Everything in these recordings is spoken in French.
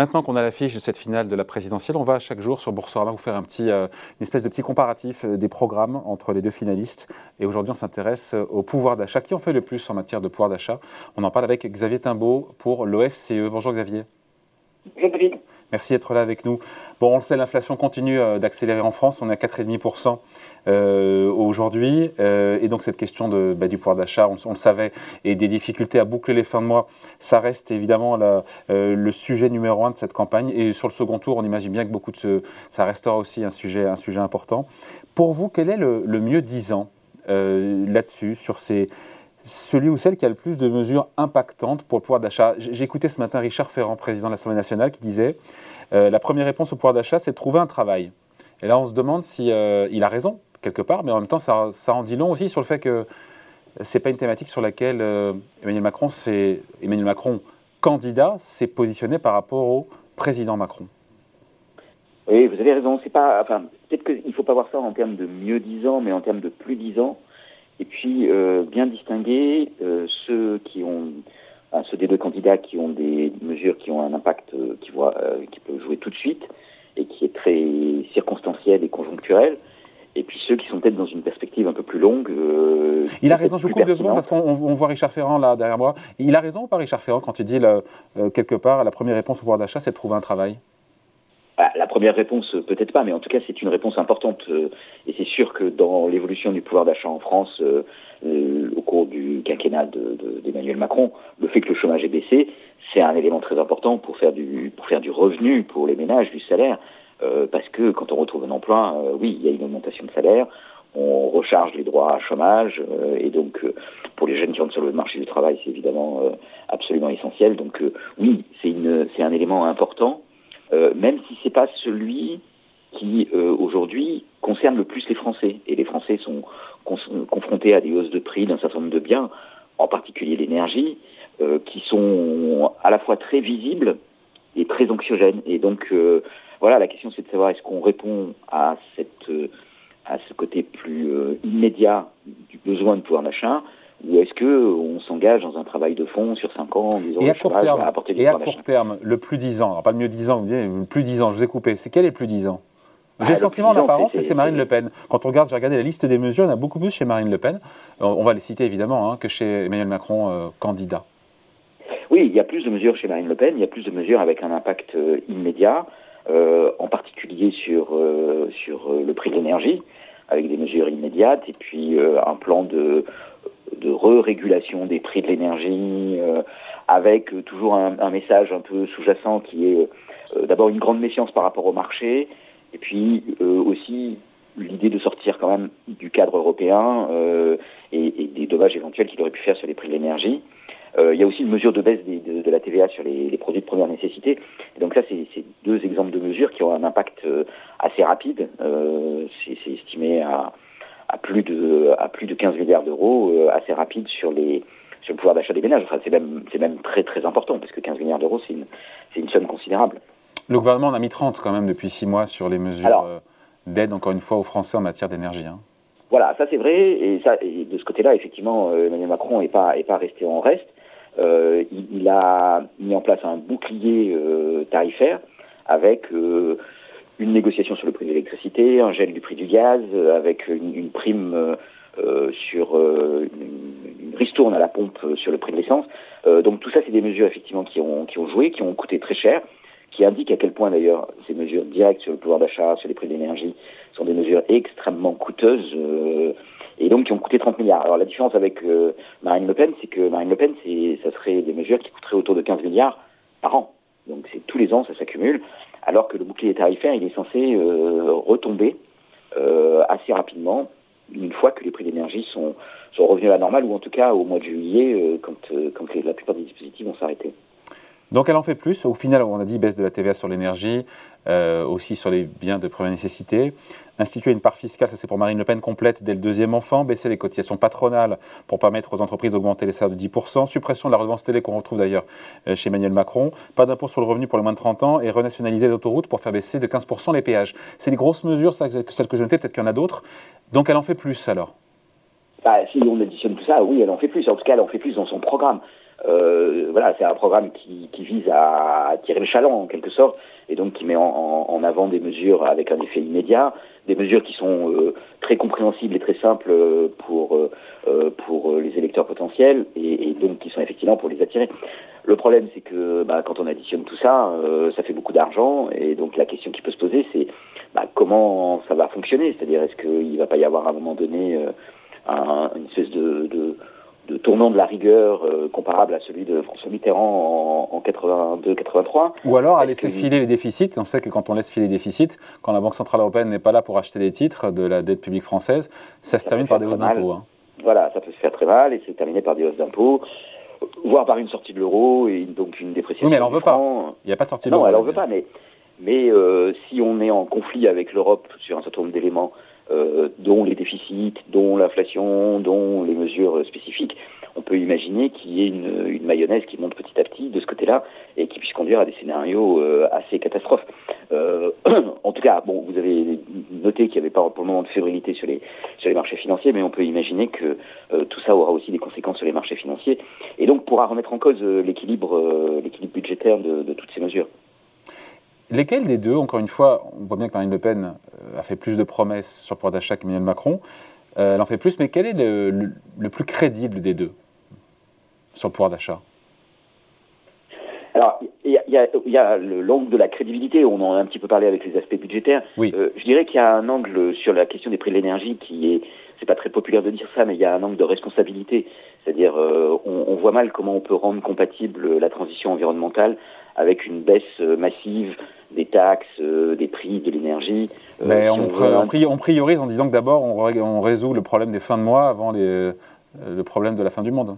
Maintenant qu'on a l'affiche de cette finale de la présidentielle, on va chaque jour sur Boursorama vous faire euh, une espèce de petit comparatif euh, des programmes entre les deux finalistes. Et aujourd'hui, on s'intéresse euh, au pouvoir d'achat. Qui en fait le plus en matière de pouvoir d'achat? On en parle avec Xavier Timbaud pour l'OFCE. Bonjour Xavier. Bonjour. Merci d'être là avec nous. Bon, on le sait, l'inflation continue euh, d'accélérer en France. On est à 4,5% euh, aujourd'hui. Euh, et donc, cette question bah, du pouvoir d'achat, on, le savait, et des difficultés à boucler les fins de mois, ça reste évidemment le sujet numéro un de cette campagne. Et sur le second tour, on imagine bien que beaucoup de ce, ça restera aussi un sujet, important. Pour vous, quel est le mieux disant là-dessus, sur ces celui ou celle qui a le plus de mesures impactantes pour le pouvoir d'achat. J'ai écouté ce matin Richard Ferrand, président de l'Assemblée nationale, qui disait euh, la première réponse au pouvoir d'achat, c'est trouver un travail. Et là, on se demande si euh, il a raison quelque part, mais en même temps, ça, en dit long aussi sur le fait que c'est pas une thématique sur laquelle euh, Emmanuel Macron, Emmanuel Macron candidat, s'est positionné par rapport au président Macron. Oui, vous avez raison. C'est pas, enfin, peut-être qu'il ne faut pas voir ça en termes de mieux disant, mais en termes de plus disant. Et puis euh, bien distinguer euh, ceux qui ont ceux des deux candidats qui ont des mesures qui ont un impact euh, qui voit qui peut jouer tout de suite et qui est très circonstanciel et conjoncturel. Et puis ceux qui sont peut-être dans une perspective un peu plus longue. il a raison, je vous coupe deux secondes parce qu'on voit Richard Ferrand là derrière moi. Il a raison ou pas Richard Ferrand quand il dit quelque part la première réponse au pouvoir d'achat c'est de trouver un travail? La première réponse, peut-être pas, mais en tout cas, c'est une réponse importante. Euh, et c'est sûr que dans l'évolution du pouvoir d'achat en France, euh, euh, au cours du quinquennat d'Emmanuel Macron, le fait que le chômage ait baissé, c'est un élément très important pour faire du, revenu pour les ménages, du salaire. parce que quand on retrouve un emploi, oui, il y a une augmentation de salaire, on recharge les droits à chômage, et donc pour les jeunes qui rentrent sur le marché du travail, c'est évidemment absolument essentiel. Donc oui, c'est un élément important. Euh, même c'est pas celui qui euh, aujourd'hui concerne le plus les Français. Et les Français sont confrontés à des hausses de prix d'un certain nombre de biens, en particulier l'énergie, euh, qui sont à la fois très visibles et très anxiogènes. Et donc voilà, la question c'est de savoir est-ce qu'on répond à à ce côté plus immédiat du besoin de pouvoir d'achat ou est-ce qu'on s'engage dans un travail de fond sur 5 ans disant et à court terme, Et à court terme, le plus 10 ans, alors pas le mieux 10 ans, vous dites le plus 10 ans, je vous ai coupé, c'est quel est le plus 10 ans ah, J'ai le sentiment en apparence que c'est Marine Le Pen. Quand on regarde, j'ai regardé la liste des mesures, il y en a beaucoup plus chez Marine Le Pen, euh, on va les citer évidemment, hein, que chez Emmanuel Macron, euh, candidat. Oui, il y a plus de mesures chez Marine Le Pen, il y a plus de mesures avec un impact euh, immédiat, en particulier sur, sur le prix de l'énergie, avec des mesures immédiates, et puis un plan de de re-régulation des prix de l'énergie, euh, avec euh, toujours un, message un peu sous-jacent qui est euh, d'abord une grande méfiance par rapport au marché, et puis aussi l'idée de sortir quand même du cadre européen et, des dommages éventuels qu'il aurait pu faire sur les prix de l'énergie. Il y a aussi une mesure de baisse des, de, de, la TVA sur les, les, produits de première nécessité. Et donc ça, c'est deux exemples de mesures qui ont un impact assez rapide. c'est estimé à à plus de à plus de 15 milliards d'euros euh, assez rapide sur les sur le pouvoir d'achat des ménages. Enfin, c'est même c'est même très très important parce que 15 milliards d'euros c'est une c'est une somme considérable. Le gouvernement en a mis 30 quand même depuis 6 mois sur les mesures euh, d'aide encore une fois aux Français en matière d'énergie. Hein. Voilà, ça c'est vrai et ça et de ce côté-là effectivement euh, Emmanuel Macron n'est pas est resté en reste. Euh, il, a mis en place un bouclier tarifaire avec une négociation sur le prix de l'électricité, un gel du prix du gaz, euh, avec une, prime euh, euh, sur une, une, ristourne à la pompe sur le prix de l'essence. donc tout ça, c'est des mesures effectivement qui ont, qui ont joué, qui ont coûté très cher, qui indiquent à quel point d'ailleurs ces mesures directes sur le pouvoir d'achat, sur les prix de l'énergie, sont des mesures extrêmement coûteuses et donc qui ont coûté 30 milliards. Alors la différence avec Marine Le Pen, c'est que Marine Le Pen, ça serait des mesures qui coûteraient autour de 15 milliards par an. Donc c'est tous les ans, ça s'accumule alors que le bouclier tarifaire, il est censé euh, retomber euh, assez rapidement une fois que les prix d'énergie sont, sont revenus à la normale, ou en tout cas au mois de juillet, euh, quand, quand la plupart des dispositifs vont s'arrêter. Donc elle en fait plus. Au final, on a dit baisse de la TVA sur l'énergie, euh, aussi sur les biens de première nécessité. Instituer une part fiscale, ça c'est pour Marine Le Pen, complète dès le deuxième enfant. Baisser les cotisations patronales pour permettre aux entreprises d'augmenter les salaires de 10%. Suppression de la redevance télé qu'on retrouve d'ailleurs euh, chez Emmanuel Macron. Pas d'impôt sur le revenu pour les moins de 30 ans et renationaliser les autoroutes pour faire baisser de 15% les péages. C'est les grosses mesures, celles que je notais, peut-être qu'il y en a d'autres. Donc elle en fait plus alors bah, Si on additionne tout ça, oui, elle en fait plus. En tout cas, elle en fait plus dans son programme. Voilà, c'est un programme qui, vise à tirer le chaland en quelque sorte, et donc qui met en, avant des mesures avec un effet immédiat, des mesures qui sont très compréhensibles et très simples pour pour les électeurs potentiels, et, donc qui sont effectivement pour les attirer. Le problème, c'est que bah, quand on additionne tout ça, ça fait beaucoup d'argent, et donc la question qui peut se poser, c'est bah, comment ça va fonctionner? C'est-à-dire, est-ce qu'il ne va pas y avoir à un moment donné euh, un, une espèce de, de, de, tournant de la rigueur euh, comparable à celui de François Mitterrand en, en 82-83 Ou alors à laisser filer les déficits. On sait que quand on laisse filer les déficits, quand la Banque Centrale Européenne n'est pas là pour acheter les titres de la dette publique française, ça, se termine par des hausses d'impôts. Hein. Voilà, ça peut se faire très mal et c'est terminé par des hausses d'impôts voire par une sortie de l'euro et donc une dépréciation. Oui, mais elle n'en veut pas. Il n'y a pas de sortie de l'euro. Non, elle n'en veut pas, mais mais euh, si on est en conflit avec l'Europe sur un certain nombre d'éléments, euh, dont les déficits, dont l'inflation, dont les mesures spécifiques, on peut imaginer qu'il y ait une, mayonnaise qui monte petit à petit de ce côté-là et qui puisse conduire à des scénarios euh, assez catastrophes. Euh, en tout cas, vous avez noté qu'il n'y avait pas pour le moment de fébrilité sur les, marchés financiers, mais on peut imaginer que euh, tout ça aura aussi des conséquences sur les marchés financiers et donc pourra remettre en cause l'équilibre budgétaire de, toutes ces mesures. Lesquels des deux, encore une fois, on voit bien que Marine Le Pen a fait plus de promesses sur le pouvoir d'achat qu'Emmanuel Macron, euh, elle en fait plus, mais quel est le, le, plus crédible des deux sur le pouvoir d'achat? Alors, il y a, y a l'angle de la crédibilité, on en a un petit peu parlé avec les aspects budgétaires. Oui. Euh, je dirais qu'il y a un angle sur la question des prix de l'énergie qui est, c'est pas très populaire de dire ça, mais il y a un angle de responsabilité. C'est-à-dire, euh, on, on, voit mal comment on peut rendre compatible la transition environnementale avec une baisse massive des taxes, euh, des prix de l'énergie. Euh, Mais on, on, priorise en disant que d'abord on, résout le problème des fins de mois avant les, euh, le problème de la fin du monde.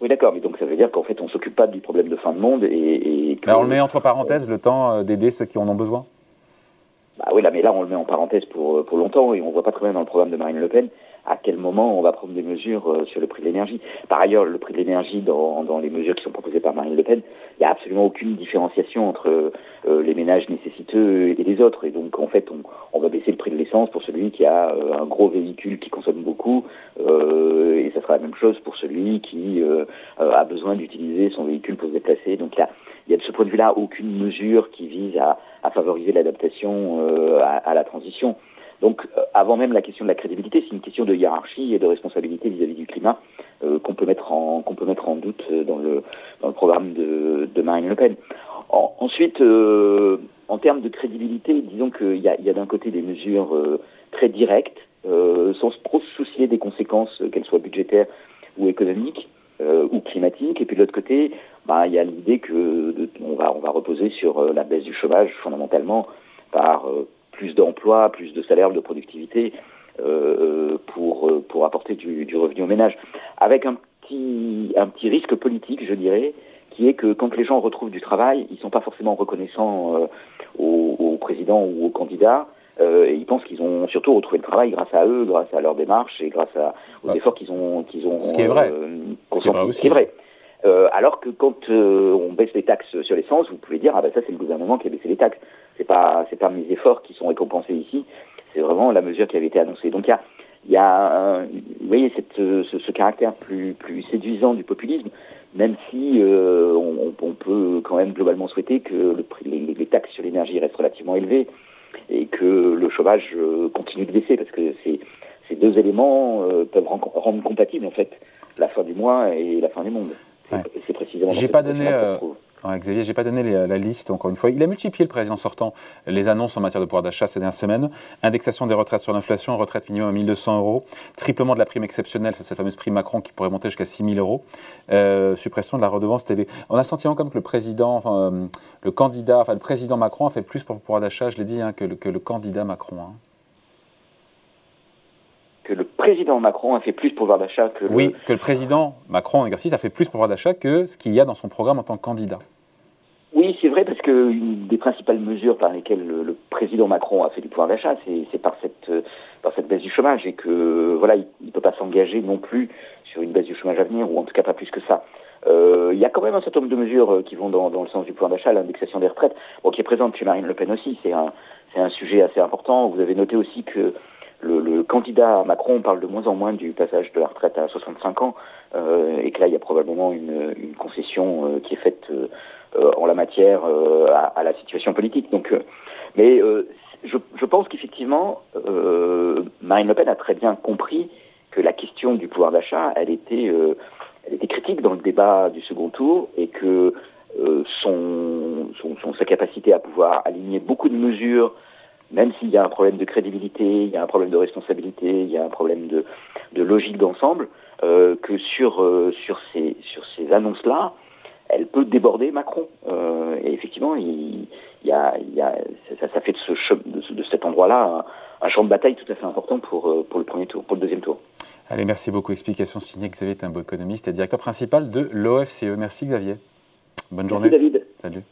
Oui, d'accord, mais donc ça veut dire qu'en fait on s'occupe pas du problème de fin de monde et. et on le met entre parenthèses le temps d'aider ceux qui en ont besoin. Bah oui, là, mais là on le met en parenthèse pour, pour longtemps et on voit pas très bien dans le programme de Marine Le Pen à quel moment on va prendre des mesures euh, sur le prix de l'énergie. Par ailleurs, le prix de l'énergie dans, dans, les mesures qui sont proposées par Marine Le Pen, il n'y a absolument aucune différenciation entre euh, les ménages nécessiteux et les autres. Et donc, en fait, on, on va baisser le prix de l'essence pour celui qui a euh, un gros véhicule qui consomme beaucoup, euh, et ça sera la même chose pour celui qui euh, a besoin d'utiliser son véhicule pour se déplacer. Donc, a, il y a de ce point de vue-là aucune mesure qui vise à, à favoriser l'adaptation à, à la transition. Donc, euh, avant même la question de la crédibilité, c'est une question de hiérarchie et de responsabilité vis-à-vis du climat euh, qu'on peut mettre en qu'on peut mettre en doute dans le dans le programme de, de Marine Le Pen. En, ensuite, euh, en termes de crédibilité, disons qu'il y a, y a d'un côté des mesures euh, très directes, euh, sans trop se soucier des conséquences, qu'elles soient budgétaires ou économiques ou climatiques. Et puis de l'autre côté, bah, il y a l'idée que on va on va reposer sur la baisse du chômage fondamentalement par plus d'emplois, plus de salaires, de productivité euh, pour, euh, pour apporter du, du, revenu au ménage. Avec un petit, un petit risque politique, je dirais, qui est que quand les gens retrouvent du travail, ils ne sont pas forcément reconnaissants euh, au, au, président ou au candidat. Euh, et ils pensent qu'ils ont surtout retrouvé le travail grâce à eux, grâce à leur démarche et grâce à, aux ouais. efforts qu'ils ont, qu'ils ont. Ce qui est vrai. Euh, Ce qui est vrai aussi. C'est vrai. Alors que quand euh, on baisse les taxes sur l'essence, vous pouvez dire ah ben ça c'est le gouvernement qui a baissé les taxes. C'est pas c'est pas mes efforts qui sont récompensés ici. C'est vraiment la mesure qui avait été annoncée. Donc il y a il y a vous voyez ce, caractère plus plus séduisant du populisme, même si euh, on, peut quand même globalement souhaiter que les, taxes sur l'énergie restent relativement élevées et que le chômage euh, continue de baisser parce que c'est ces deux éléments peuvent rendre compatible en fait la fin du mois et la fin du monde. Ouais. C'est précisément. J'ai pas donné. Euh, ouais, Xavier, j'ai pas donné les, la liste encore une fois. Il a multiplié le président sortant les annonces en matière de pouvoir d'achat ces dernières semaines. Indexation des retraites sur l'inflation, retraite minimum à 1200 euros, triplement de la prime exceptionnelle, cette fameuse prime Macron qui pourrait monter jusqu'à 6000 euros, euh, suppression de la redevance télé. On a le sentiment comme que le président, enfin, euh, le candidat, enfin le président Macron a fait plus pour le pouvoir d'achat, je l'ai dit, hein, que, le, que, le, candidat Macron. Hein président Macron a fait plus pour pouvoir d'achat que. Oui, que le président Macron en exercice a fait plus pour pouvoir d'achat que ce qu'il y a dans son programme en tant que candidat. Oui, c'est vrai, parce que une des principales mesures par lesquelles le, le président Macron a fait du pouvoir d'achat, c'est par cette, par cette baisse du chômage, et que voilà, il ne peut pas s'engager non plus sur une baisse du chômage à venir, ou en tout cas pas plus que ça. Euh, il y a quand même un certain nombre de mesures qui vont dans, dans le sens du pouvoir d'achat, l'indexation des retraites, bon, qui est présente chez Marine Le Pen aussi, c'est un, c'est un sujet assez important. Vous avez noté aussi que le, candidat Macron parle de moins en moins du passage de la retraite à 65 ans, et que là, il y a probablement une, concession qui est faite en la matière à, la situation politique. Donc, mais je, je, pense qu'effectivement, Marine Le Pen a très bien compris que la question du pouvoir d'achat, elle était, elle était critique dans le débat du second tour et que euh, son, son, sa capacité à pouvoir aligner beaucoup de mesures, même s'il y a un problème de crédibilité, il y a un problème de responsabilité, il y a un problème de, de logique d'ensemble, euh, que sur, euh, sur ces, sur ces annonces-là, elle peut déborder Macron. Euh, et effectivement, il, il, y a, il y a, ça, ça, fait de, ce, de, de cet endroit-là un, un, champ de bataille tout à fait important pour, pour le premier tour, pour le deuxième tour. Allez, merci beaucoup. Explication signée Xavier Timbo, économiste et directeur principal de l'OFCE. Merci Xavier. Bonne journée. Merci David. Salut.